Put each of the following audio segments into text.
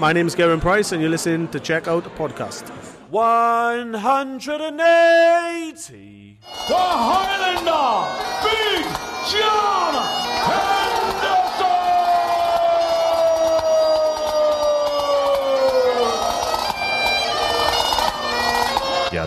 My name is Garen Price, and you're listening to Check Out Podcast. 180. The Highlander, Big John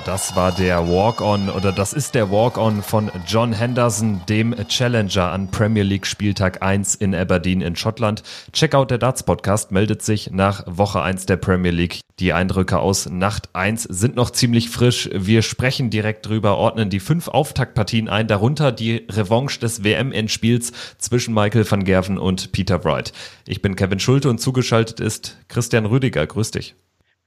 das war der Walk-On oder das ist der Walk-On von John Henderson, dem Challenger an Premier League Spieltag 1 in Aberdeen in Schottland. Checkout der Darts Podcast meldet sich nach Woche 1 der Premier League. Die Eindrücke aus Nacht 1 sind noch ziemlich frisch. Wir sprechen direkt drüber, ordnen die fünf Auftaktpartien ein, darunter die Revanche des WM-Endspiels zwischen Michael van Gerven und Peter Wright. Ich bin Kevin Schulte und zugeschaltet ist Christian Rüdiger. Grüß dich.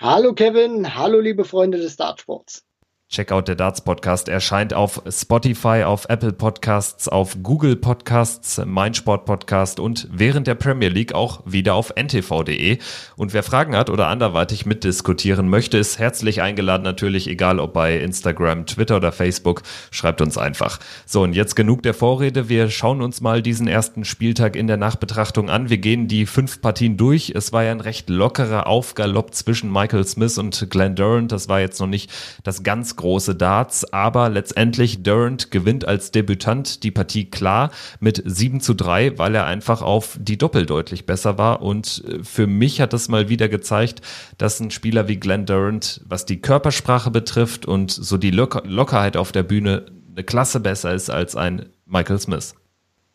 Hallo Kevin, hallo liebe Freunde des Dartsports. Checkout der Darts Podcast erscheint auf Spotify, auf Apple Podcasts, auf Google Podcasts, Mindsport Podcast und während der Premier League auch wieder auf ntv.de. Und wer Fragen hat oder anderweitig mitdiskutieren möchte, ist herzlich eingeladen, natürlich egal ob bei Instagram, Twitter oder Facebook, schreibt uns einfach. So, und jetzt genug der Vorrede. Wir schauen uns mal diesen ersten Spieltag in der Nachbetrachtung an. Wir gehen die fünf Partien durch. Es war ja ein recht lockerer Aufgalopp zwischen Michael Smith und Glenn Durant. Das war jetzt noch nicht das ganz große Darts, aber letztendlich Durant gewinnt als Debütant die Partie klar mit 7 zu 3, weil er einfach auf die Doppel deutlich besser war und äh, für mich hat es mal wieder gezeigt, dass ein Spieler wie Glenn Durant, was die Körpersprache betrifft und so die Locker Lockerheit auf der Bühne eine Klasse besser ist als ein Michael Smith.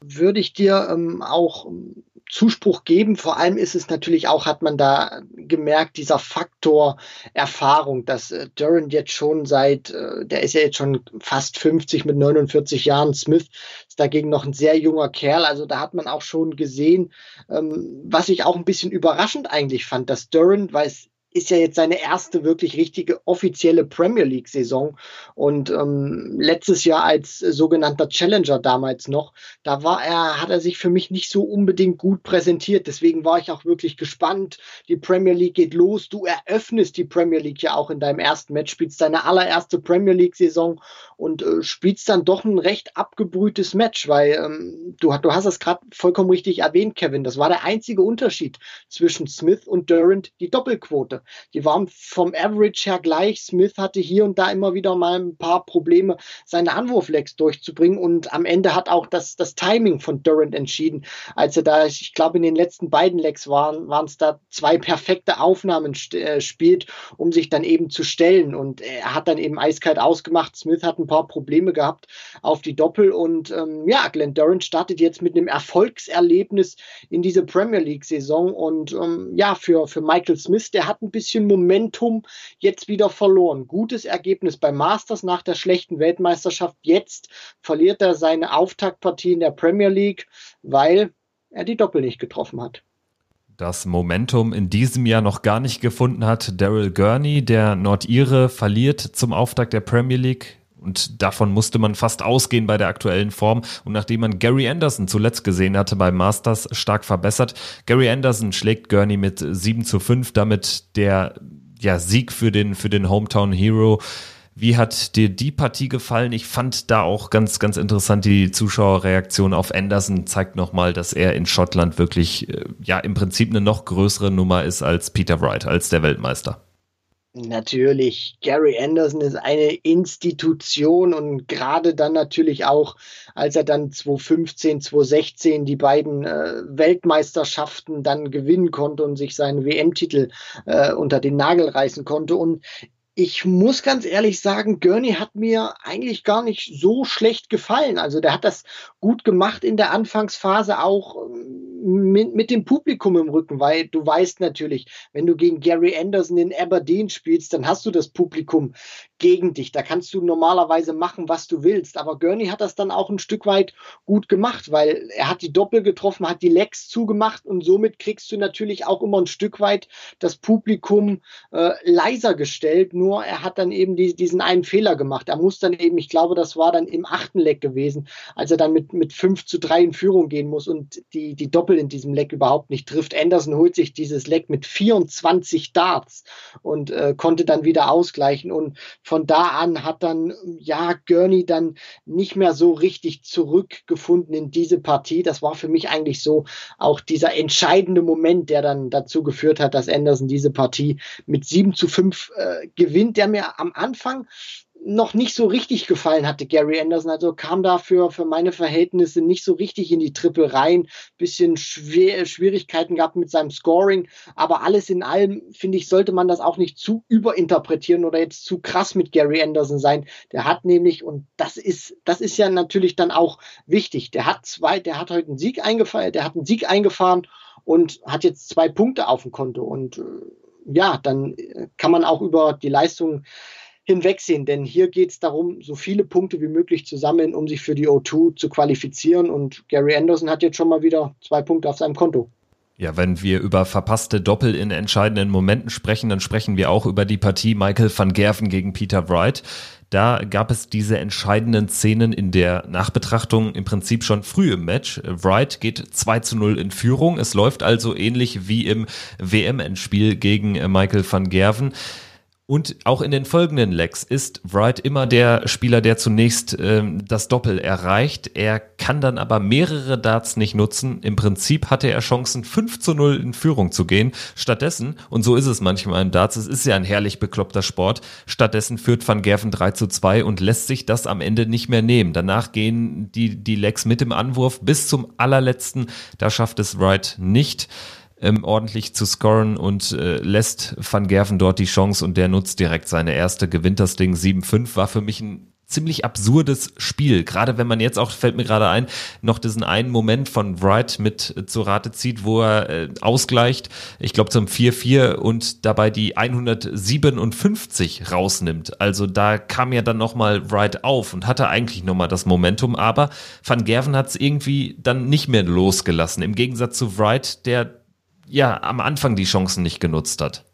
Würde ich dir ähm, auch Zuspruch geben. Vor allem ist es natürlich auch, hat man da gemerkt, dieser Faktor Erfahrung, dass äh, Durant jetzt schon seit, äh, der ist ja jetzt schon fast 50 mit 49 Jahren, Smith ist dagegen noch ein sehr junger Kerl. Also da hat man auch schon gesehen, ähm, was ich auch ein bisschen überraschend eigentlich fand, dass Durant, weil es ist ja jetzt seine erste wirklich richtige offizielle Premier League-Saison. Und ähm, letztes Jahr als sogenannter Challenger damals noch, da war er, hat er sich für mich nicht so unbedingt gut präsentiert. Deswegen war ich auch wirklich gespannt. Die Premier League geht los. Du eröffnest die Premier League ja auch in deinem ersten Match, spielst deine allererste Premier League-Saison und äh, spielst dann doch ein recht abgebrühtes Match, weil ähm, du, du hast es gerade vollkommen richtig erwähnt, Kevin. Das war der einzige Unterschied zwischen Smith und Durant, die Doppelquote. Die waren vom Average her gleich. Smith hatte hier und da immer wieder mal ein paar Probleme, seine Anwurflegs durchzubringen. Und am Ende hat auch das, das Timing von Durant entschieden. Als er da, ich glaube, in den letzten beiden Legs waren, waren es da zwei perfekte Aufnahmen äh, spielt, um sich dann eben zu stellen. Und er hat dann eben eiskalt ausgemacht. Smith hat ein paar Probleme gehabt auf die Doppel. Und ähm, ja, Glenn Durant startet jetzt mit einem Erfolgserlebnis in diese Premier League-Saison. Und ähm, ja, für, für Michael Smith, der hat ein bisschen Momentum jetzt wieder verloren. Gutes Ergebnis beim Masters nach der schlechten Weltmeisterschaft. Jetzt verliert er seine Auftaktpartie in der Premier League, weil er die Doppel nicht getroffen hat das Momentum in diesem Jahr noch gar nicht gefunden hat. Daryl Gurney, der Nordire, verliert zum Auftakt der Premier League. Und davon musste man fast ausgehen bei der aktuellen Form. Und nachdem man Gary Anderson zuletzt gesehen hatte beim Masters, stark verbessert. Gary Anderson schlägt Gurney mit 7 zu 5, damit der ja, Sieg für den, für den Hometown Hero. Wie hat dir die Partie gefallen? Ich fand da auch ganz, ganz interessant die Zuschauerreaktion auf Anderson zeigt nochmal, dass er in Schottland wirklich, äh, ja, im Prinzip eine noch größere Nummer ist als Peter Wright, als der Weltmeister. Natürlich, Gary Anderson ist eine Institution und gerade dann natürlich auch, als er dann 2015, 2016 die beiden äh, Weltmeisterschaften dann gewinnen konnte und sich seinen WM-Titel äh, unter den Nagel reißen konnte. Und ich muss ganz ehrlich sagen, Gurney hat mir eigentlich gar nicht so schlecht gefallen. Also der hat das gut gemacht in der Anfangsphase auch ähm, mit, mit dem Publikum im Rücken, weil du weißt natürlich, wenn du gegen Gary Anderson in Aberdeen spielst, dann hast du das Publikum gegen dich. Da kannst du normalerweise machen, was du willst. Aber Gurney hat das dann auch ein Stück weit gut gemacht, weil er hat die Doppel getroffen, hat die Legs zugemacht und somit kriegst du natürlich auch immer ein Stück weit das Publikum äh, leiser gestellt nur er hat dann eben die, diesen einen Fehler gemacht. Er muss dann eben, ich glaube, das war dann im achten Leck gewesen, als er dann mit, mit 5 zu 3 in Führung gehen muss und die, die Doppel in diesem Leck überhaupt nicht trifft. Anderson holt sich dieses Leck mit 24 Darts und äh, konnte dann wieder ausgleichen. Und von da an hat dann, ja, Gurney dann nicht mehr so richtig zurückgefunden in diese Partie. Das war für mich eigentlich so auch dieser entscheidende Moment, der dann dazu geführt hat, dass Anderson diese Partie mit 7 zu 5 äh, gewinnt, der mir am Anfang noch nicht so richtig gefallen hatte, Gary Anderson. Also kam dafür für meine Verhältnisse nicht so richtig in die Triple rein. Bisschen schwer, Schwierigkeiten gehabt mit seinem Scoring. Aber alles in allem, finde ich, sollte man das auch nicht zu überinterpretieren oder jetzt zu krass mit Gary Anderson sein. Der hat nämlich, und das ist, das ist ja natürlich dann auch wichtig. Der hat zwei, der hat heute einen Sieg eingefahren, der hat einen Sieg eingefahren und hat jetzt zwei Punkte auf dem Konto. Und äh, ja, dann äh, kann man auch über die Leistung hinwegsehen, denn hier geht es darum, so viele Punkte wie möglich zu sammeln, um sich für die O2 zu qualifizieren. Und Gary Anderson hat jetzt schon mal wieder zwei Punkte auf seinem Konto. Ja, wenn wir über verpasste Doppel in entscheidenden Momenten sprechen, dann sprechen wir auch über die Partie Michael van Gerven gegen Peter Wright. Da gab es diese entscheidenden Szenen in der Nachbetrachtung im Prinzip schon früh im Match. Wright geht 2 zu 0 in Führung. Es läuft also ähnlich wie im WM-Endspiel gegen Michael van Gerven. Und auch in den folgenden Legs ist Wright immer der Spieler, der zunächst ähm, das Doppel erreicht. Er kann dann aber mehrere Darts nicht nutzen. Im Prinzip hatte er Chancen, 5 zu 0 in Führung zu gehen. Stattdessen, und so ist es manchmal im Darts, es ist ja ein herrlich bekloppter Sport, stattdessen führt Van Gerven 3 zu 2 und lässt sich das am Ende nicht mehr nehmen. Danach gehen die, die Legs mit dem Anwurf bis zum allerletzten. Da schafft es Wright nicht ähm, ordentlich zu scoren und äh, lässt Van Gerven dort die Chance und der nutzt direkt seine erste, gewinnt das Ding 7-5, war für mich ein ziemlich absurdes Spiel. Gerade wenn man jetzt auch, fällt mir gerade ein, noch diesen einen Moment von Wright mit äh, zu Rate zieht, wo er äh, ausgleicht, ich glaube zum 4-4 und dabei die 157 rausnimmt. Also da kam ja dann nochmal Wright auf und hatte eigentlich nochmal das Momentum, aber Van Gerven hat es irgendwie dann nicht mehr losgelassen. Im Gegensatz zu Wright, der ja am Anfang die Chancen nicht genutzt hat.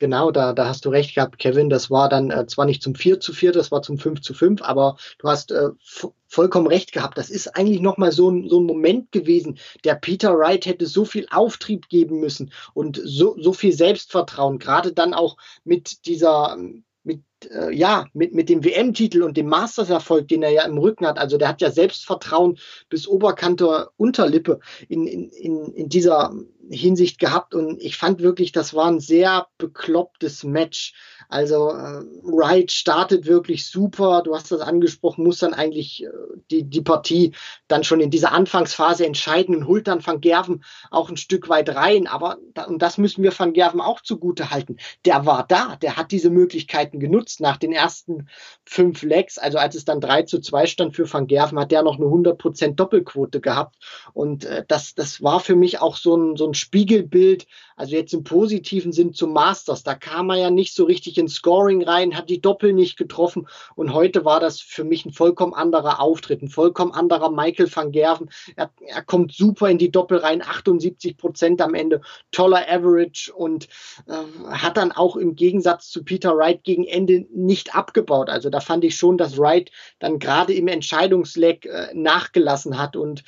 Genau, da, da hast du recht gehabt, Kevin. Das war dann äh, zwar nicht zum 4 zu 4, das war zum 5 zu 5, aber du hast äh, vollkommen recht gehabt. Das ist eigentlich nochmal so ein, so ein Moment gewesen. Der Peter Wright hätte so viel Auftrieb geben müssen und so, so viel Selbstvertrauen, gerade dann auch mit dieser mit, äh, ja, mit, mit dem WM-Titel und dem Masters-Erfolg, den er ja im Rücken hat. Also der hat ja Selbstvertrauen bis Oberkante Unterlippe in, in, in, in dieser Hinsicht gehabt. Und ich fand wirklich, das war ein sehr beklopptes Match. Also äh, Wright startet wirklich super. Du hast das angesprochen, muss dann eigentlich äh, die, die Partie dann schon in dieser Anfangsphase entscheiden und holt dann Van Gerven auch ein Stück weit rein. Aber und das müssen wir Van Gerven auch zugute halten. Der war da, der hat diese Möglichkeiten genutzt. Nach den ersten fünf Legs, also als es dann 3 zu 2 stand für Van Gerven, hat der noch eine 100% Doppelquote gehabt. Und äh, das, das war für mich auch so ein, so ein Spiegelbild, also jetzt im positiven Sinn zum Masters. Da kam er ja nicht so richtig ins Scoring rein, hat die Doppel nicht getroffen. Und heute war das für mich ein vollkommen anderer Auftritt, ein vollkommen anderer Michael van Gerven. Er, er kommt super in die Doppel rein, 78 Prozent am Ende, toller Average und äh, hat dann auch im Gegensatz zu Peter Wright gegen Ende nicht abgebaut. Also da fand ich schon, dass Wright dann gerade im Entscheidungsleck äh, nachgelassen hat und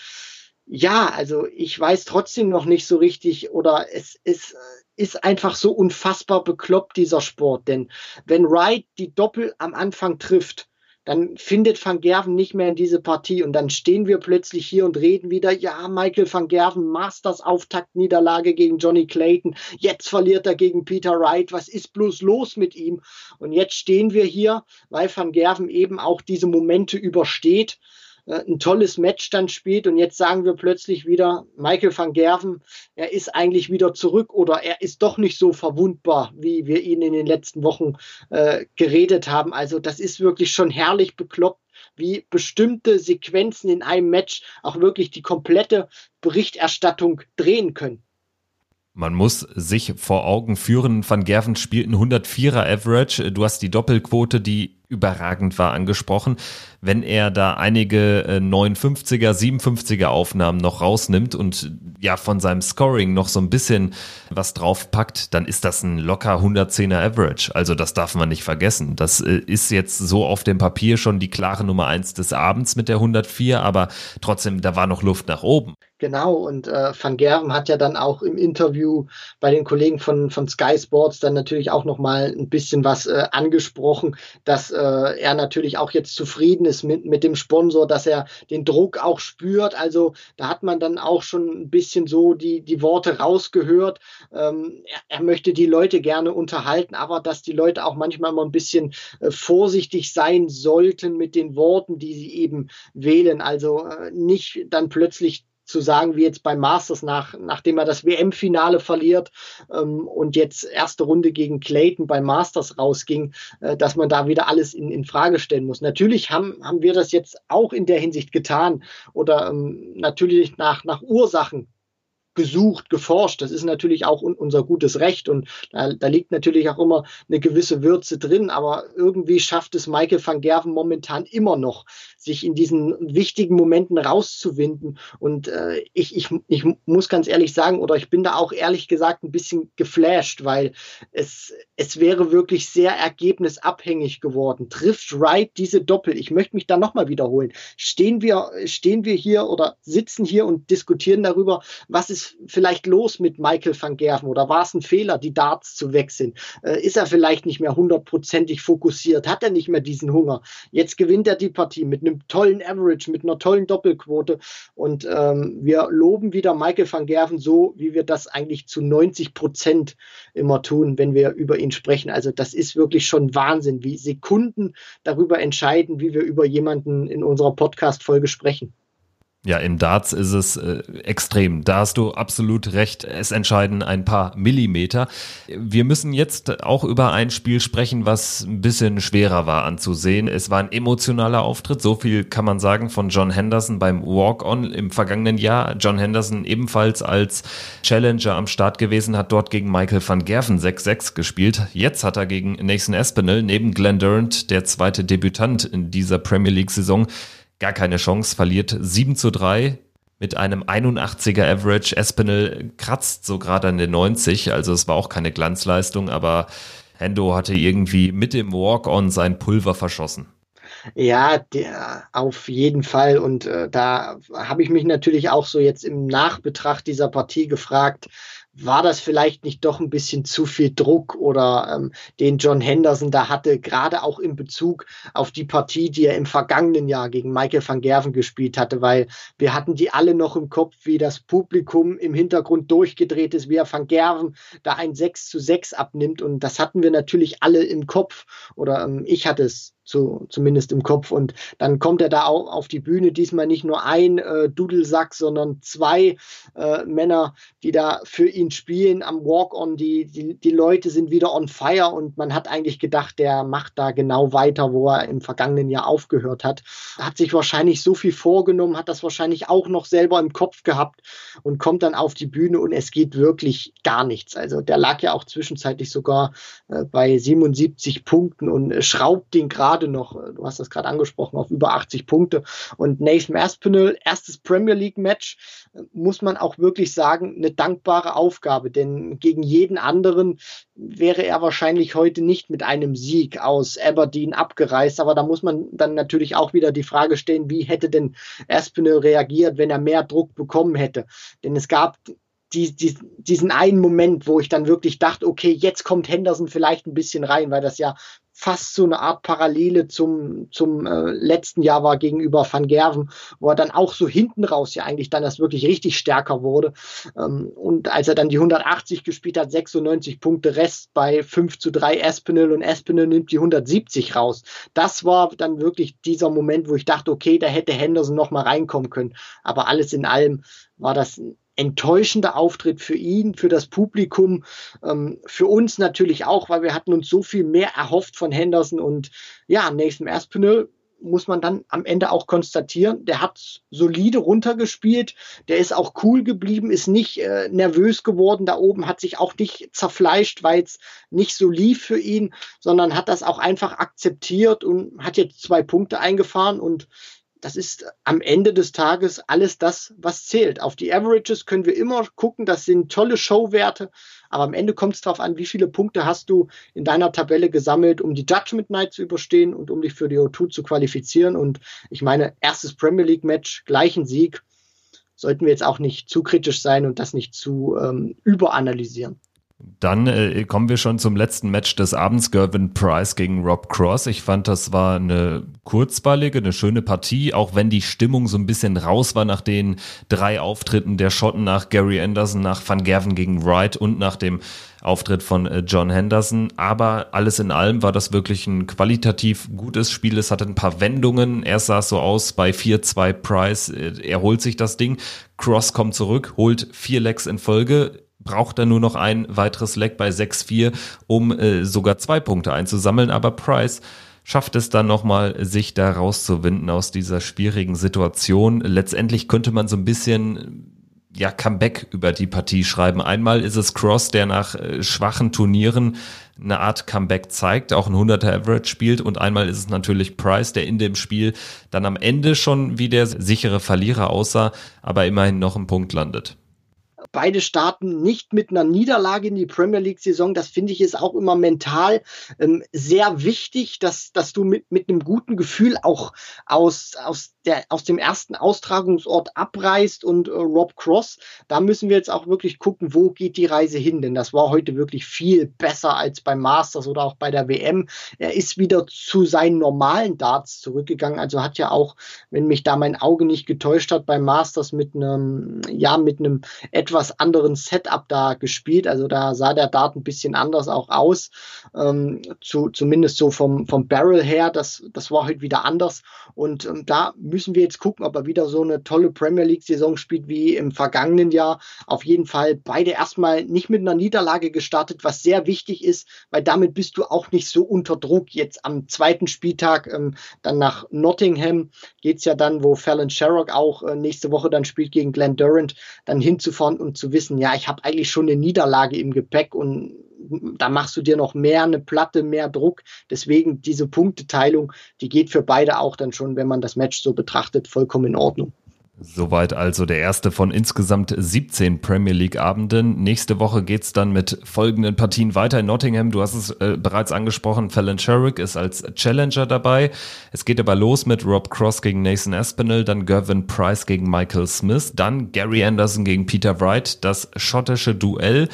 ja, also ich weiß trotzdem noch nicht so richtig oder es ist, ist einfach so unfassbar bekloppt, dieser Sport. Denn wenn Wright die Doppel am Anfang trifft, dann findet Van Gerven nicht mehr in diese Partie und dann stehen wir plötzlich hier und reden wieder, ja, Michael van Gerven, Masters Auftaktniederlage gegen Johnny Clayton, jetzt verliert er gegen Peter Wright, was ist bloß los mit ihm? Und jetzt stehen wir hier, weil Van Gerven eben auch diese Momente übersteht ein tolles Match dann spielt und jetzt sagen wir plötzlich wieder, Michael van Gerven, er ist eigentlich wieder zurück oder er ist doch nicht so verwundbar, wie wir ihn in den letzten Wochen äh, geredet haben. Also das ist wirklich schon herrlich bekloppt wie bestimmte Sequenzen in einem Match auch wirklich die komplette Berichterstattung drehen können. Man muss sich vor Augen führen, Van Gerven spielt ein 104er Average. Du hast die Doppelquote, die überragend war, angesprochen. Wenn er da einige 59er, äh, 57er Aufnahmen noch rausnimmt und ja von seinem Scoring noch so ein bisschen was draufpackt, dann ist das ein locker 110er Average. Also das darf man nicht vergessen. Das äh, ist jetzt so auf dem Papier schon die klare Nummer eins des Abends mit der 104, aber trotzdem, da war noch Luft nach oben. Genau, und äh, Van Gerven hat ja dann auch im Interview bei den Kollegen von, von Sky Sports dann natürlich auch nochmal ein bisschen was äh, angesprochen, dass äh, er natürlich auch jetzt zufrieden ist mit, mit dem Sponsor, dass er den Druck auch spürt. Also da hat man dann auch schon ein bisschen so die, die Worte rausgehört. Ähm, er, er möchte die Leute gerne unterhalten, aber dass die Leute auch manchmal mal ein bisschen äh, vorsichtig sein sollten mit den Worten, die sie eben wählen. Also äh, nicht dann plötzlich zu sagen, wie jetzt beim Masters, nach, nachdem er das WM-Finale verliert ähm, und jetzt erste Runde gegen Clayton beim Masters rausging, äh, dass man da wieder alles in, in Frage stellen muss. Natürlich haben, haben wir das jetzt auch in der Hinsicht getan oder ähm, natürlich nach, nach Ursachen gesucht, geforscht. Das ist natürlich auch unser gutes Recht und da, da, liegt natürlich auch immer eine gewisse Würze drin, aber irgendwie schafft es Michael van Gerven momentan immer noch, sich in diesen wichtigen Momenten rauszuwinden und äh, ich, ich, ich muss ganz ehrlich sagen, oder ich bin da auch ehrlich gesagt ein bisschen geflasht, weil es, es wäre wirklich sehr ergebnisabhängig geworden. Trifft Wright diese Doppel? Ich möchte mich da nochmal wiederholen. Stehen wir, stehen wir hier oder sitzen hier und diskutieren darüber, was ist vielleicht los mit Michael van Gerven oder war es ein Fehler, die Darts zu wechseln? Äh, ist er vielleicht nicht mehr hundertprozentig fokussiert? Hat er nicht mehr diesen Hunger? Jetzt gewinnt er die Partie mit einem tollen Average, mit einer tollen Doppelquote und ähm, wir loben wieder Michael van Gerven so, wie wir das eigentlich zu 90 Prozent immer tun, wenn wir über ihn sprechen. Also das ist wirklich schon Wahnsinn, wie Sekunden darüber entscheiden, wie wir über jemanden in unserer Podcast-Folge sprechen. Ja, im Darts ist es äh, extrem. Da hast du absolut recht. Es entscheiden ein paar Millimeter. Wir müssen jetzt auch über ein Spiel sprechen, was ein bisschen schwerer war anzusehen. Es war ein emotionaler Auftritt. So viel kann man sagen von John Henderson beim Walk-On im vergangenen Jahr. John Henderson ebenfalls als Challenger am Start gewesen, hat dort gegen Michael van Gerven 6-6 gespielt. Jetzt hat er gegen Nathan Espinel neben Glenn Durant, der zweite Debütant in dieser Premier League Saison, gar keine Chance, verliert 7 zu 3 mit einem 81er Average. Espinel kratzt so gerade an den 90, also es war auch keine Glanzleistung, aber Hendo hatte irgendwie mit dem Walk-On sein Pulver verschossen. Ja, der, auf jeden Fall. Und äh, da habe ich mich natürlich auch so jetzt im Nachbetracht dieser Partie gefragt, war das vielleicht nicht doch ein bisschen zu viel Druck oder ähm, den John Henderson da hatte, gerade auch in Bezug auf die Partie, die er im vergangenen Jahr gegen Michael van Gerven gespielt hatte, weil wir hatten die alle noch im Kopf, wie das Publikum im Hintergrund durchgedreht ist, wie er van Gerven da ein 6 zu 6 abnimmt. Und das hatten wir natürlich alle im Kopf oder ähm, ich hatte es zu, zumindest im Kopf. Und dann kommt er da auch auf die Bühne, diesmal nicht nur ein äh, Dudelsack, sondern zwei äh, Männer, die da für ihn spielen am Walk-On. Die, die, die Leute sind wieder on fire und man hat eigentlich gedacht, der macht da genau weiter, wo er im vergangenen Jahr aufgehört hat. Hat sich wahrscheinlich so viel vorgenommen, hat das wahrscheinlich auch noch selber im Kopf gehabt und kommt dann auf die Bühne und es geht wirklich gar nichts. Also der lag ja auch zwischenzeitlich sogar äh, bei 77 Punkten und schraubt den gerade gerade noch, äh, du hast das gerade angesprochen, auf über 80 Punkte. Und Nathan Aspinall, erstes Premier League Match, äh, muss man auch wirklich sagen, eine dankbare Aufgabe, denn gegen jeden anderen wäre er wahrscheinlich heute nicht mit einem Sieg aus Aberdeen abgereist. Aber da muss man dann natürlich auch wieder die Frage stellen, wie hätte denn Aspinall reagiert, wenn er mehr Druck bekommen hätte? Denn es gab die, die, diesen einen Moment, wo ich dann wirklich dachte, okay, jetzt kommt Henderson vielleicht ein bisschen rein, weil das ja fast so eine Art Parallele zum, zum äh, letzten Jahr war gegenüber Van Gerven, wo er dann auch so hinten raus ja eigentlich dann das wirklich richtig stärker wurde. Ähm, und als er dann die 180 gespielt hat, 96 Punkte Rest bei 5 zu 3 Espinel und Espinel nimmt die 170 raus. Das war dann wirklich dieser Moment, wo ich dachte, okay, da hätte Henderson noch mal reinkommen können. Aber alles in allem war das enttäuschender Auftritt für ihn, für das Publikum, ähm, für uns natürlich auch, weil wir hatten uns so viel mehr erhofft von Henderson und ja, Nathan Aspinall muss man dann am Ende auch konstatieren, der hat solide runtergespielt, der ist auch cool geblieben, ist nicht äh, nervös geworden da oben, hat sich auch nicht zerfleischt, weil es nicht so lief für ihn, sondern hat das auch einfach akzeptiert und hat jetzt zwei Punkte eingefahren und das ist am Ende des Tages alles das, was zählt. Auf die Averages können wir immer gucken, das sind tolle Showwerte, aber am Ende kommt es darauf an, wie viele Punkte hast du in deiner Tabelle gesammelt, um die Judgment Night zu überstehen und um dich für die O2 zu qualifizieren. Und ich meine, erstes Premier League Match, gleichen Sieg, sollten wir jetzt auch nicht zu kritisch sein und das nicht zu ähm, überanalysieren. Dann äh, kommen wir schon zum letzten Match des Abends, Gervin Price gegen Rob Cross. Ich fand, das war eine kurzweilige, eine schöne Partie, auch wenn die Stimmung so ein bisschen raus war nach den drei Auftritten der Schotten nach Gary Anderson, nach Van Gerven gegen Wright und nach dem Auftritt von äh, John Henderson. Aber alles in allem war das wirklich ein qualitativ gutes Spiel. Es hatte ein paar Wendungen. Erst sah es so aus bei 4-2 Price. Äh, er holt sich das Ding. Cross kommt zurück, holt vier Lecks in Folge braucht er nur noch ein weiteres Leck bei 6-4, um äh, sogar zwei Punkte einzusammeln. Aber Price schafft es dann nochmal, sich da rauszuwinden aus dieser schwierigen Situation. Letztendlich könnte man so ein bisschen ja, Comeback über die Partie schreiben. Einmal ist es Cross, der nach äh, schwachen Turnieren eine Art Comeback zeigt, auch ein 100er Average spielt und einmal ist es natürlich Price, der in dem Spiel dann am Ende schon wie der sichere Verlierer aussah, aber immerhin noch einen Punkt landet beide starten nicht mit einer Niederlage in die Premier League-Saison. Das finde ich ist auch immer mental ähm, sehr wichtig, dass, dass du mit, mit einem guten Gefühl auch aus, aus, der, aus dem ersten Austragungsort abreist und äh, Rob Cross, da müssen wir jetzt auch wirklich gucken, wo geht die Reise hin, denn das war heute wirklich viel besser als beim Masters oder auch bei der WM. Er ist wieder zu seinen normalen Darts zurückgegangen, also hat ja auch, wenn mich da mein Auge nicht getäuscht hat, beim Masters mit einem, ja, mit einem etwas etwas anderen Setup da gespielt. Also da sah der Dart ein bisschen anders auch aus. Ähm, zu, zumindest so vom, vom Barrel her. Das, das war heute wieder anders. Und ähm, da müssen wir jetzt gucken, ob er wieder so eine tolle Premier League-Saison spielt wie im vergangenen Jahr. Auf jeden Fall beide erstmal nicht mit einer Niederlage gestartet, was sehr wichtig ist, weil damit bist du auch nicht so unter Druck. Jetzt am zweiten Spieltag ähm, dann nach Nottingham geht es ja dann, wo Fallon Sherrock auch äh, nächste Woche dann spielt gegen Glenn Durant, dann hinzufahren und zu wissen, ja, ich habe eigentlich schon eine Niederlage im Gepäck und da machst du dir noch mehr eine Platte, mehr Druck. Deswegen diese Punkteteilung, die geht für beide auch dann schon, wenn man das Match so betrachtet, vollkommen in Ordnung. Soweit also der erste von insgesamt 17 Premier League Abenden. Nächste Woche geht's dann mit folgenden Partien weiter in Nottingham. Du hast es äh, bereits angesprochen, Fallon Sherrick ist als Challenger dabei. Es geht aber los mit Rob Cross gegen Nathan Aspinall, dann Gervin Price gegen Michael Smith, dann Gary Anderson gegen Peter Wright, das schottische Duell.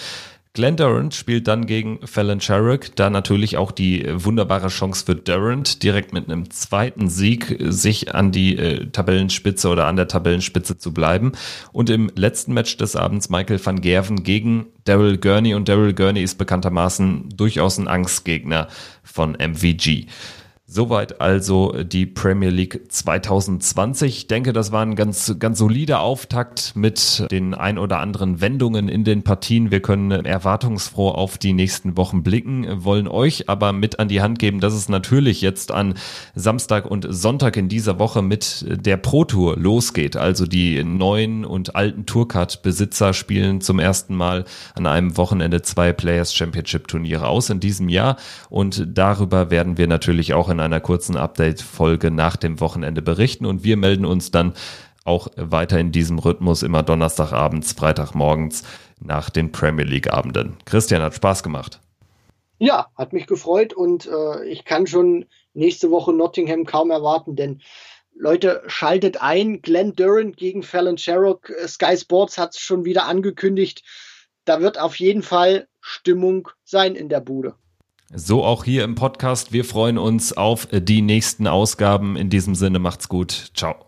Glenn Durant spielt dann gegen Fallon Sherrick, da natürlich auch die wunderbare Chance für Durant, direkt mit einem zweiten Sieg sich an die äh, Tabellenspitze oder an der Tabellenspitze zu bleiben. Und im letzten Match des Abends Michael van Gerven gegen Daryl Gurney und Daryl Gurney ist bekanntermaßen durchaus ein Angstgegner von MVG. Soweit also die Premier League 2020. Ich denke, das war ein ganz, ganz solider Auftakt mit den ein oder anderen Wendungen in den Partien. Wir können erwartungsfroh auf die nächsten Wochen blicken, wollen euch aber mit an die Hand geben, dass es natürlich jetzt an Samstag und Sonntag in dieser Woche mit der Pro Tour losgeht. Also die neuen und alten Tourcard-Besitzer spielen zum ersten Mal an einem Wochenende zwei Players Championship Turniere aus in diesem Jahr und darüber werden wir natürlich auch in in einer kurzen Update-Folge nach dem Wochenende berichten und wir melden uns dann auch weiter in diesem Rhythmus immer Donnerstagabends, Freitagmorgens nach den Premier League-Abenden. Christian hat Spaß gemacht. Ja, hat mich gefreut und äh, ich kann schon nächste Woche Nottingham kaum erwarten, denn Leute, schaltet ein. Glenn Durant gegen Fallon Sherrock. Sky Sports hat es schon wieder angekündigt. Da wird auf jeden Fall Stimmung sein in der Bude. So auch hier im Podcast. Wir freuen uns auf die nächsten Ausgaben. In diesem Sinne macht's gut. Ciao.